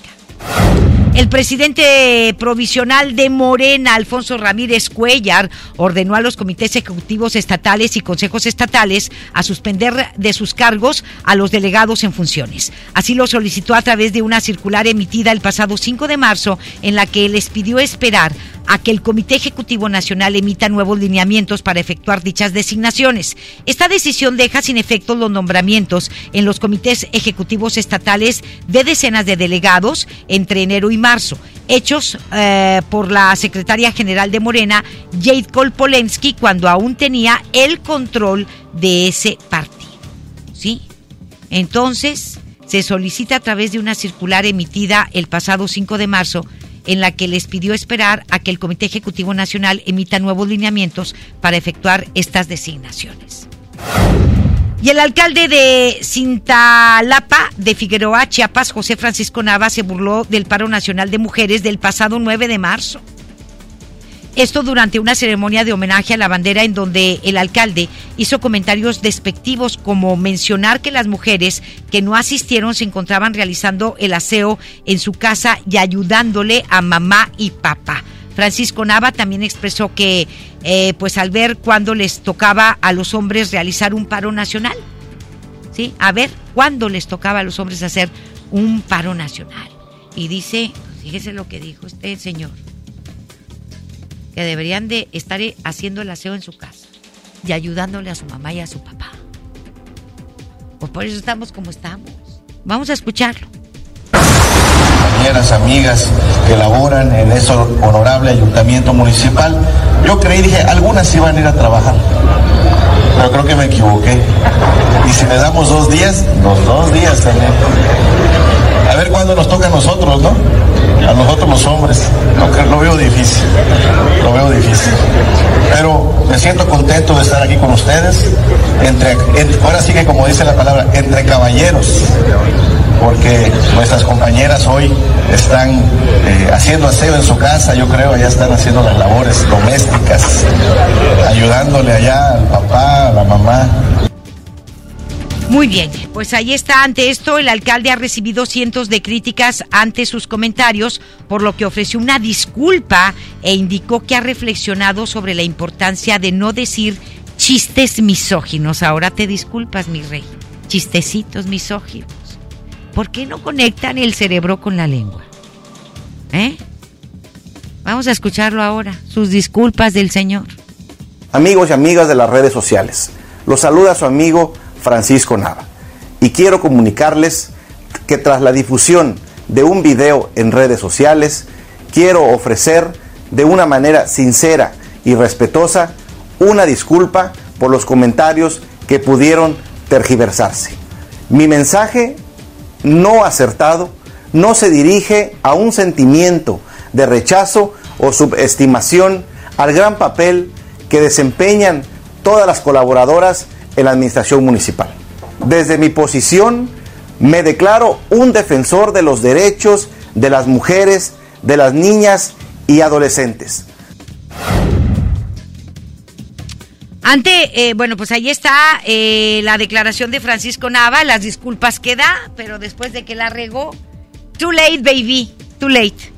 El presidente provisional de Morena, Alfonso Ramírez Cuellar, ordenó a los comités ejecutivos estatales y consejos estatales a suspender de sus cargos a los delegados en funciones. Así lo solicitó a través de una circular emitida el pasado 5 de marzo en la que les pidió esperar a que el Comité Ejecutivo Nacional emita nuevos lineamientos para efectuar dichas designaciones. Esta decisión deja sin efecto los nombramientos en los comités ejecutivos estatales de decenas de delegados entre enero y marzo, hechos eh, por la secretaria general de Morena, Jade Kolpolensky, cuando aún tenía el control de ese partido. ¿Sí? Entonces, se solicita a través de una circular emitida el pasado 5 de marzo en la que les pidió esperar a que el Comité Ejecutivo Nacional emita nuevos lineamientos para efectuar estas designaciones. Y el alcalde de Cintalapa de Figueroa, Chiapas, José Francisco Nava, se burló del paro nacional de mujeres del pasado 9 de marzo. Esto durante una ceremonia de homenaje a la bandera en donde el alcalde hizo comentarios despectivos como mencionar que las mujeres que no asistieron se encontraban realizando el aseo en su casa y ayudándole a mamá y papá. Francisco Nava también expresó que, eh, pues al ver cuándo les tocaba a los hombres realizar un paro nacional, ¿sí? A ver cuándo les tocaba a los hombres hacer un paro nacional. Y dice, fíjese lo que dijo este señor, que deberían de estar haciendo el aseo en su casa y ayudándole a su mamá y a su papá. Pues por eso estamos como estamos. Vamos a escucharlo compañeras, amigas que laboran en ese honorable ayuntamiento municipal. Yo creí, dije, algunas iban a ir a trabajar, pero creo que me equivoqué. Y si le damos dos días, los dos días también. A ver cuándo nos toca a nosotros, ¿no? A nosotros los hombres. Lo, veo difícil, lo veo difícil. Pero me siento contento de estar aquí con ustedes. Entre, ahora sí que como dice la palabra, entre caballeros porque nuestras compañeras hoy están eh, haciendo aseo en su casa, yo creo, ya están haciendo las labores domésticas, ayudándole allá al papá, a la mamá. Muy bien, pues ahí está. Ante esto, el alcalde ha recibido cientos de críticas ante sus comentarios, por lo que ofreció una disculpa e indicó que ha reflexionado sobre la importancia de no decir chistes misóginos. Ahora te disculpas, mi rey. Chistecitos misóginos. ¿Por qué no conectan el cerebro con la lengua? ¿Eh? Vamos a escucharlo ahora. Sus disculpas del Señor. Amigos y amigas de las redes sociales, los saluda su amigo Francisco Nava. Y quiero comunicarles que tras la difusión de un video en redes sociales, quiero ofrecer de una manera sincera y respetuosa una disculpa por los comentarios que pudieron tergiversarse. Mi mensaje no acertado no se dirige a un sentimiento de rechazo o subestimación al gran papel que desempeñan todas las colaboradoras en la administración municipal. Desde mi posición me declaro un defensor de los derechos de las mujeres, de las niñas y adolescentes. Ante, eh, bueno, pues ahí está eh, la declaración de Francisco Nava, las disculpas que da, pero después de que la regó, too late, baby, too late.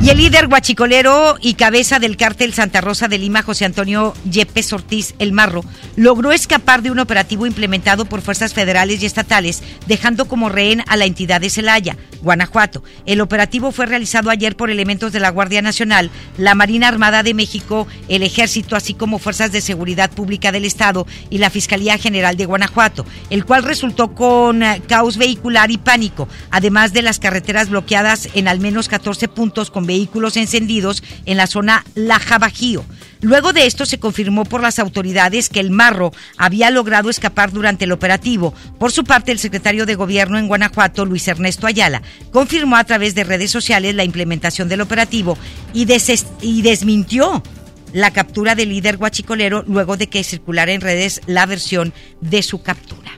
Y el líder guachicolero y cabeza del cártel Santa Rosa de Lima, José Antonio Yepes Ortiz El Marro, logró escapar de un operativo implementado por fuerzas federales y estatales, dejando como rehén a la entidad de Celaya, Guanajuato. El operativo fue realizado ayer por elementos de la Guardia Nacional, la Marina Armada de México, el Ejército, así como fuerzas de seguridad pública del Estado y la Fiscalía General de Guanajuato, el cual resultó con eh, caos vehicular y pánico, además de las carreteras bloqueadas en al menos 14 puntos con vehículos encendidos en la zona Laja Bajío. Luego de esto se confirmó por las autoridades que el Marro había logrado escapar durante el operativo. Por su parte, el secretario de Gobierno en Guanajuato, Luis Ernesto Ayala, confirmó a través de redes sociales la implementación del operativo y, y desmintió la captura del líder guachicolero luego de que circulara en redes la versión de su captura.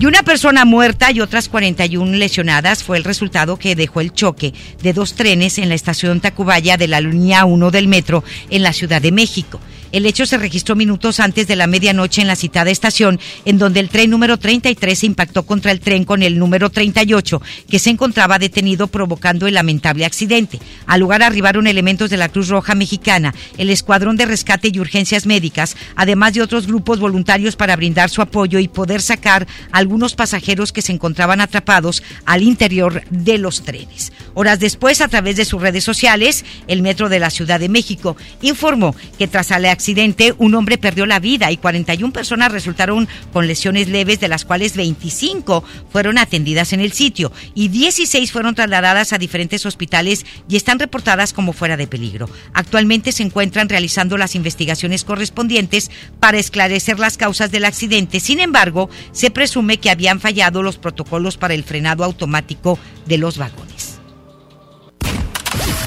Y una persona muerta y otras 41 lesionadas fue el resultado que dejó el choque de dos trenes en la estación Tacubaya de la línea 1 del metro en la Ciudad de México. El hecho se registró minutos antes de la medianoche en la citada estación, en donde el tren número 33 se impactó contra el tren con el número 38, que se encontraba detenido provocando el lamentable accidente. Al lugar arribaron elementos de la Cruz Roja Mexicana, el Escuadrón de Rescate y Urgencias Médicas, además de otros grupos voluntarios para brindar su apoyo y poder sacar a algunos pasajeros que se encontraban atrapados al interior de los trenes. Horas después, a través de sus redes sociales, el Metro de la Ciudad de México informó que tras la accidente, un hombre perdió la vida y 41 personas resultaron con lesiones leves, de las cuales 25 fueron atendidas en el sitio y 16 fueron trasladadas a diferentes hospitales y están reportadas como fuera de peligro. Actualmente se encuentran realizando las investigaciones correspondientes para esclarecer las causas del accidente. Sin embargo, se presume que habían fallado los protocolos para el frenado automático de los vagones.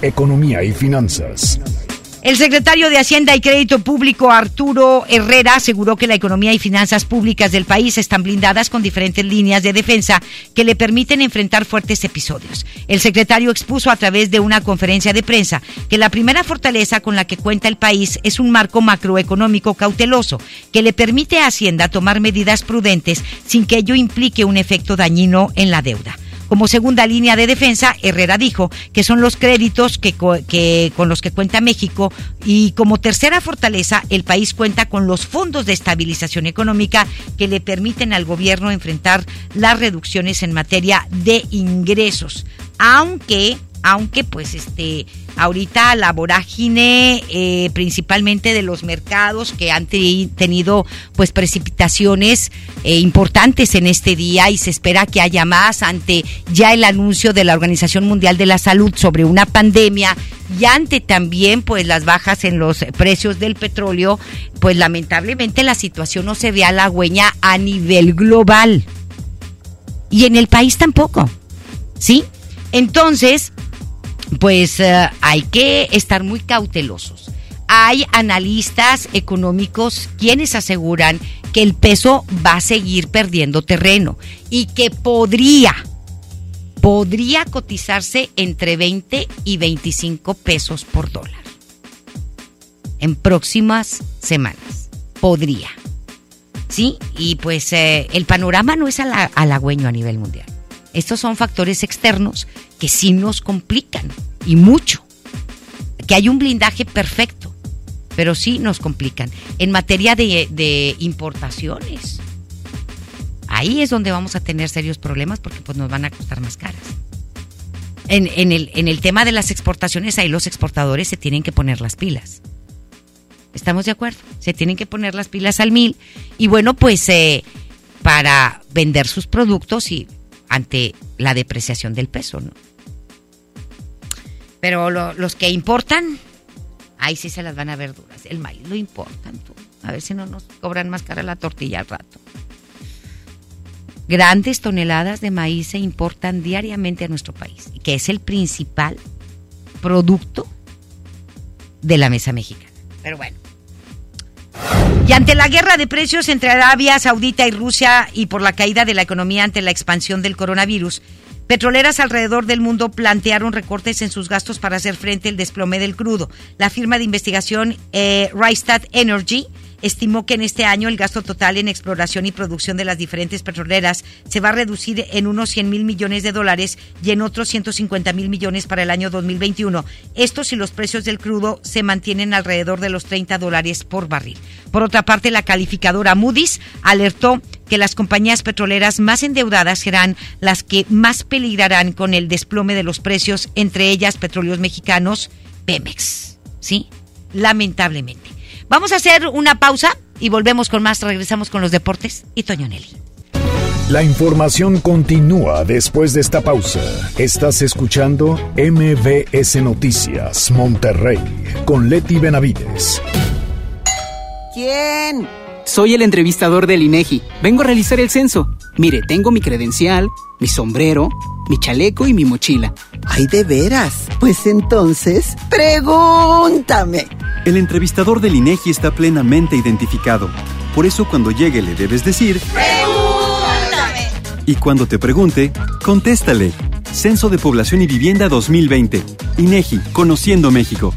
economía y finanzas. El secretario de Hacienda y Crédito Público, Arturo Herrera, aseguró que la economía y finanzas públicas del país están blindadas con diferentes líneas de defensa que le permiten enfrentar fuertes episodios. El secretario expuso a través de una conferencia de prensa que la primera fortaleza con la que cuenta el país es un marco macroeconómico cauteloso que le permite a Hacienda tomar medidas prudentes sin que ello implique un efecto dañino en la deuda. Como segunda línea de defensa, Herrera dijo que son los créditos que, que, con los que cuenta México y como tercera fortaleza, el país cuenta con los fondos de estabilización económica que le permiten al gobierno enfrentar las reducciones en materia de ingresos. Aunque aunque pues este ahorita la vorágine eh, principalmente de los mercados que han tenido pues precipitaciones eh, importantes en este día y se espera que haya más ante ya el anuncio de la Organización Mundial de la Salud sobre una pandemia y ante también pues las bajas en los precios del petróleo pues lamentablemente la situación no se ve halagüeña a nivel global y en el país tampoco ¿sí? entonces pues eh, hay que estar muy cautelosos. Hay analistas económicos quienes aseguran que el peso va a seguir perdiendo terreno y que podría, podría cotizarse entre 20 y 25 pesos por dólar en próximas semanas. Podría. ¿Sí? Y pues eh, el panorama no es halagüeño a nivel mundial. Estos son factores externos que sí nos complican y mucho. Que hay un blindaje perfecto, pero sí nos complican. En materia de, importaciones, ahí es donde vamos a tener serios problemas porque pues nos van a costar más caras. En, el, tema de las exportaciones, ahí los exportadores se tienen que poner las pilas. ¿Estamos de acuerdo? Se tienen que poner las pilas al mil. Y bueno, pues eh, para vender sus productos y ante la depreciación del peso, ¿no? Pero los que importan, ahí sí se las van a ver duras. El maíz lo importan. Tú. A ver si no nos cobran más cara la tortilla al rato. Grandes toneladas de maíz se importan diariamente a nuestro país, que es el principal producto de la mesa mexicana. Pero bueno. Y ante la guerra de precios entre Arabia Saudita y Rusia y por la caída de la economía ante la expansión del coronavirus, Petroleras alrededor del mundo plantearon recortes en sus gastos para hacer frente al desplome del crudo. La firma de investigación eh, Rystad Energy estimó que en este año el gasto total en exploración y producción de las diferentes petroleras se va a reducir en unos 100 mil millones de dólares y en otros 150 mil millones para el año 2021. Esto si los precios del crudo se mantienen alrededor de los 30 dólares por barril. Por otra parte, la calificadora Moody's alertó que las compañías petroleras más endeudadas serán las que más peligrarán con el desplome de los precios, entre ellas Petróleos Mexicanos, Pemex. ¿Sí? Lamentablemente. Vamos a hacer una pausa y volvemos con más. Regresamos con los deportes y Toño Nelly. La información continúa después de esta pausa. Estás escuchando MBS Noticias Monterrey con Leti Benavides. ¿Quién? Soy el entrevistador del INEGI. Vengo a realizar el censo. Mire, tengo mi credencial, mi sombrero, mi chaleco y mi mochila. Ay, de veras. Pues entonces, pregúntame. El entrevistador del INEGI está plenamente identificado. Por eso cuando llegue le debes decir... ¡Pregúntame! Y cuando te pregunte, contéstale. Censo de Población y Vivienda 2020. INEGI, Conociendo México.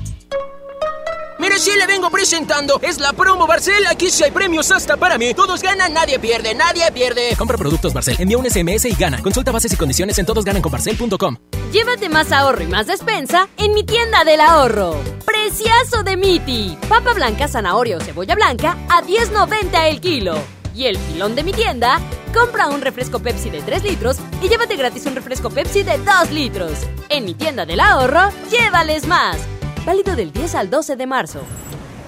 Vengo presentando. Es la promo Barcel. Aquí sí hay premios hasta para mí. Todos ganan, nadie pierde, nadie pierde. Compra productos Barcel. Envía un SMS y gana. Consulta bases y condiciones en todosgananconbarcel.com. Llévate más ahorro y más despensa en mi tienda del ahorro. Preciazo de Miti. Papa blanca, zanahoria o cebolla blanca a 10.90 el kilo. Y el filón de mi tienda, compra un refresco Pepsi de 3 litros y llévate gratis un refresco Pepsi de 2 litros. En mi tienda del ahorro, llévales más. Válido del 10 al 12 de marzo.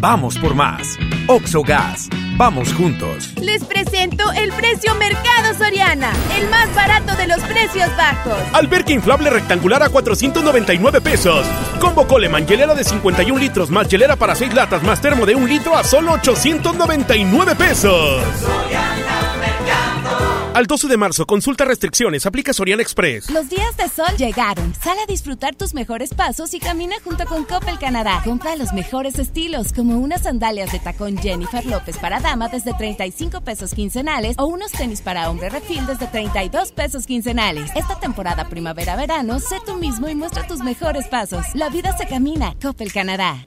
Vamos por más. Oxogas Vamos juntos. Les presento el precio Mercado Soriana, el más barato de los precios bajos. Alberca inflable rectangular a 499 pesos. Combo Coleman, hielera de 51 litros más hielera para 6 latas más termo de 1 litro a solo 899 pesos. Al 12 de marzo, consulta restricciones, aplica Soriana Express. Los días de sol llegaron. Sal a disfrutar tus mejores pasos y camina junto con Coppel Canadá. Compra los mejores estilos, como unas sandalias de tacón Jennifer López para dama desde 35 pesos quincenales o unos tenis para hombre refil desde 32 pesos quincenales. Esta temporada primavera-verano, sé tú mismo y muestra tus mejores pasos. La vida se camina. Coppel Canadá.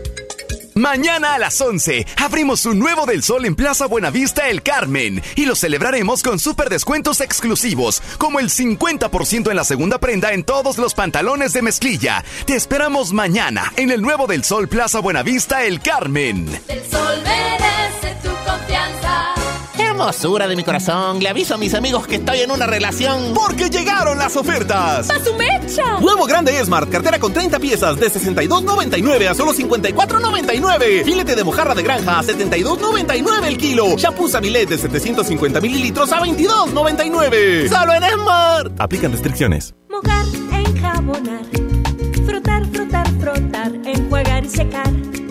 Mañana a las 11 abrimos un nuevo del sol en Plaza Buenavista El Carmen y lo celebraremos con super descuentos exclusivos, como el 50% en la segunda prenda en todos los pantalones de mezclilla. Te esperamos mañana en el nuevo del sol Plaza Buenavista El Carmen. El sol merece tu. Hermosura de mi corazón, le aviso a mis amigos que estoy en una relación. Porque llegaron las ofertas. ¡A su mecha! Nuevo grande Smart, cartera con 30 piezas de 62.99 a solo 54.99. Filete de mojarra de granja a 72.99 el kilo. Shampoo Samilet de 750 mililitros a 22.99. Solo en Smart. Aplican restricciones. Mojar, enjabonar. Frotar, frotar, frotar. Enjuagar y secar.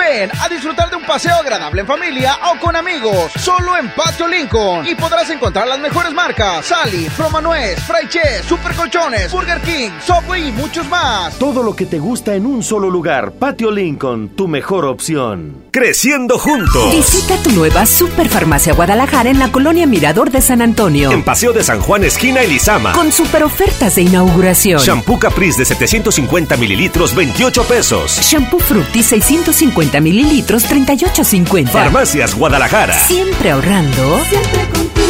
Ven a disfrutar de un paseo agradable en familia o con amigos, solo en Patio Lincoln. Y podrás encontrar las mejores marcas: Sally, Promanuez, Fry Chess, Super Colchones, Burger King, Subway y muchos más. Todo lo que te gusta en un solo lugar. Patio Lincoln, tu mejor opción. Creciendo juntos. Visita tu nueva Superfarmacia Guadalajara en la colonia Mirador de San Antonio. En Paseo de San Juan, esquina Elizama. Con super ofertas de inauguración. Shampoo Caprice de 750 mililitros, 28 pesos. Shampoo Frutti 650 mililitros, 38.50. Farmacias Guadalajara. Siempre ahorrando. Siempre contigo.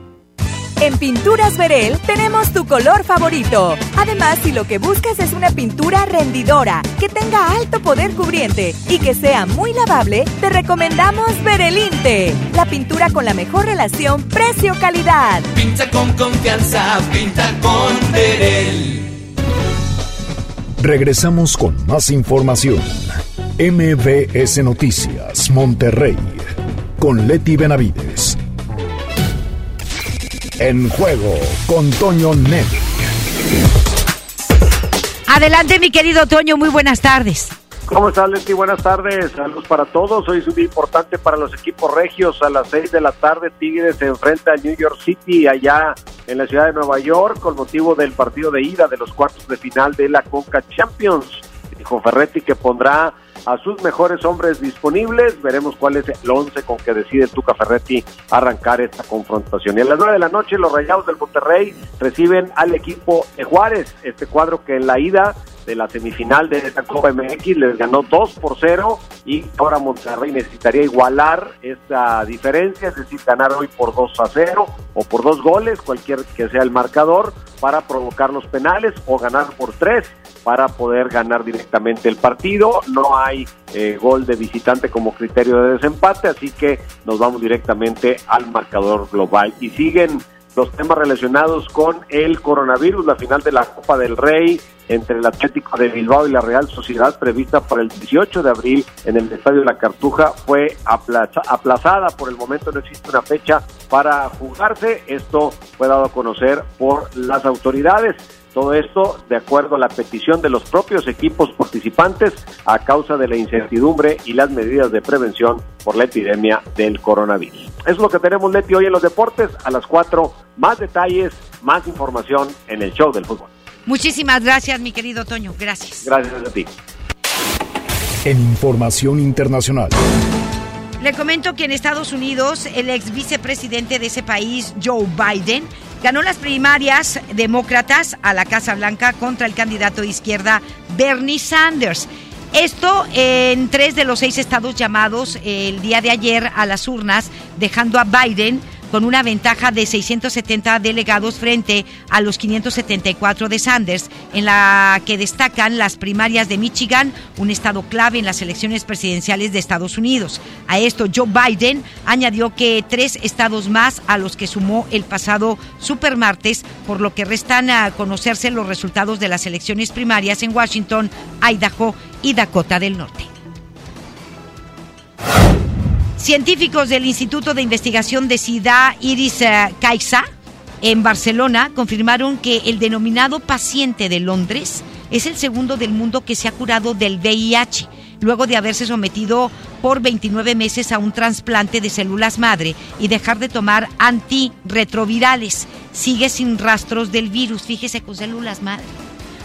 En Pinturas Verel tenemos tu color favorito. Además, si lo que buscas es una pintura rendidora, que tenga alto poder cubriente y que sea muy lavable, te recomendamos Verelinte, la pintura con la mejor relación precio-calidad. Pinta con confianza, pinta con Verel. Regresamos con más información. MBS Noticias, Monterrey, con Leti Benavides. En juego con Toño Net. Adelante, mi querido Toño, muy buenas tardes. ¿Cómo estás, Leti? Buenas tardes. Saludos para todos. Hoy es un día importante para los equipos regios. A las 6 de la tarde, Tigres se enfrenta al New York City, allá en la ciudad de Nueva York, con motivo del partido de ida de los cuartos de final de la Conca Champions. Dijo Ferretti que pondrá a sus mejores hombres disponibles. Veremos cuál es el once con que decide el Tuca Ferretti arrancar esta confrontación. Y a las nueve de la noche, los Rayados del Monterrey reciben al equipo de Juárez, este cuadro que en la ida de la semifinal de esta Copa MX les ganó 2 por 0 y ahora Monterrey necesitaría igualar esta diferencia, es decir, ganar hoy por 2 a 0 o por dos goles, cualquier que sea el marcador, para provocar los penales o ganar por 3 para poder ganar directamente el partido. No hay eh, gol de visitante como criterio de desempate, así que nos vamos directamente al marcador global. Y siguen los temas relacionados con el coronavirus, la final de la Copa del Rey entre el Atlético de Bilbao y la Real Sociedad prevista para el 18 de abril en el Estadio la Cartuja fue aplazada. Por el momento no existe una fecha para jugarse. Esto fue dado a conocer por las autoridades. Todo esto de acuerdo a la petición de los propios equipos participantes a causa de la incertidumbre y las medidas de prevención por la epidemia del coronavirus. Eso es lo que tenemos, Leti, hoy en los deportes. A las 4, más detalles, más información en el show del fútbol. Muchísimas gracias, mi querido Toño. Gracias. Gracias a ti. En información internacional. Le comento que en Estados Unidos el ex vicepresidente de ese país, Joe Biden, ganó las primarias demócratas a la Casa Blanca contra el candidato de izquierda Bernie Sanders. Esto en tres de los seis estados llamados el día de ayer a las urnas, dejando a Biden con una ventaja de 670 delegados frente a los 574 de Sanders, en la que destacan las primarias de Michigan, un estado clave en las elecciones presidenciales de Estados Unidos. A esto, Joe Biden añadió que tres estados más a los que sumó el pasado supermartes, por lo que restan a conocerse los resultados de las elecciones primarias en Washington, Idaho y Dakota del Norte. Científicos del Instituto de Investigación de SIDA Iris eh, Caixa en Barcelona confirmaron que el denominado paciente de Londres es el segundo del mundo que se ha curado del VIH, luego de haberse sometido por 29 meses a un trasplante de células madre y dejar de tomar antirretrovirales. Sigue sin rastros del virus, fíjese con células madre.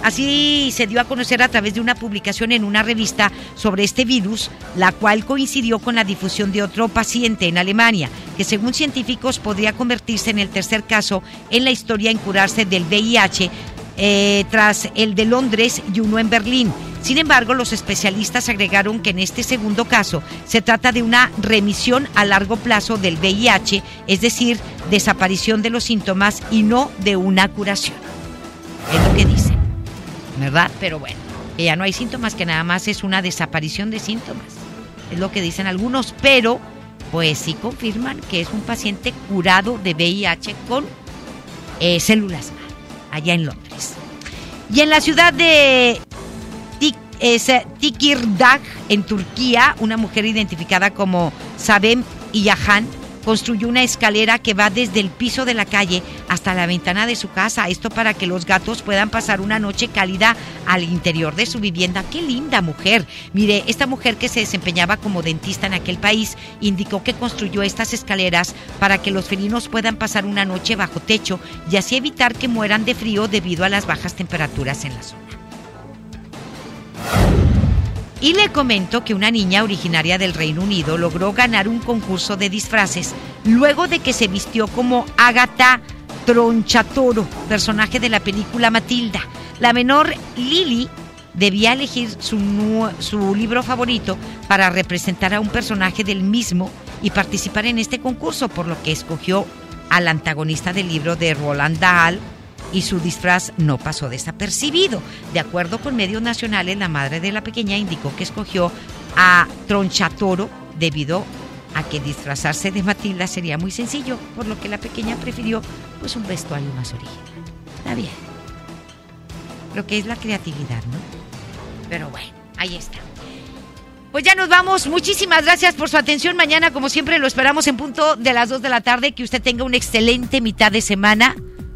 Así se dio a conocer a través de una publicación en una revista sobre este virus, la cual coincidió con la difusión de otro paciente en Alemania, que según científicos podría convertirse en el tercer caso en la historia en curarse del VIH eh, tras el de Londres y uno en Berlín. Sin embargo, los especialistas agregaron que en este segundo caso se trata de una remisión a largo plazo del VIH, es decir, desaparición de los síntomas y no de una curación. Es lo que dice. ¿Verdad? Pero bueno, ya no hay síntomas, que nada más es una desaparición de síntomas. Es lo que dicen algunos, pero pues sí confirman que es un paciente curado de VIH con eh, células allá en Londres. Y en la ciudad de Tikirdag, en Turquía, una mujer identificada como Sabem Iyahan construyó una escalera que va desde el piso de la calle hasta la ventana de su casa. Esto para que los gatos puedan pasar una noche cálida al interior de su vivienda. Qué linda mujer. Mire, esta mujer que se desempeñaba como dentista en aquel país indicó que construyó estas escaleras para que los felinos puedan pasar una noche bajo techo y así evitar que mueran de frío debido a las bajas temperaturas en la zona. Y le comento que una niña originaria del Reino Unido logró ganar un concurso de disfraces luego de que se vistió como Agatha Tronchatoro, personaje de la película Matilda. La menor Lily debía elegir su, su, libro favorito para representar a un personaje del mismo y participar en este concurso, por lo que escogió al antagonista del libro de Roland Dahl, y su disfraz no pasó desapercibido. De acuerdo con medios nacionales, la madre de la pequeña indicó que escogió a Tronchatoro debido a que disfrazarse de Matilda sería muy sencillo, por lo que la pequeña prefirió pues un vestuario más original. Está bien. Lo que es la creatividad, ¿no? Pero bueno, ahí está. Pues ya nos vamos. Muchísimas gracias por su atención. Mañana, como siempre, lo esperamos en punto de las 2 de la tarde. Que usted tenga una excelente mitad de semana.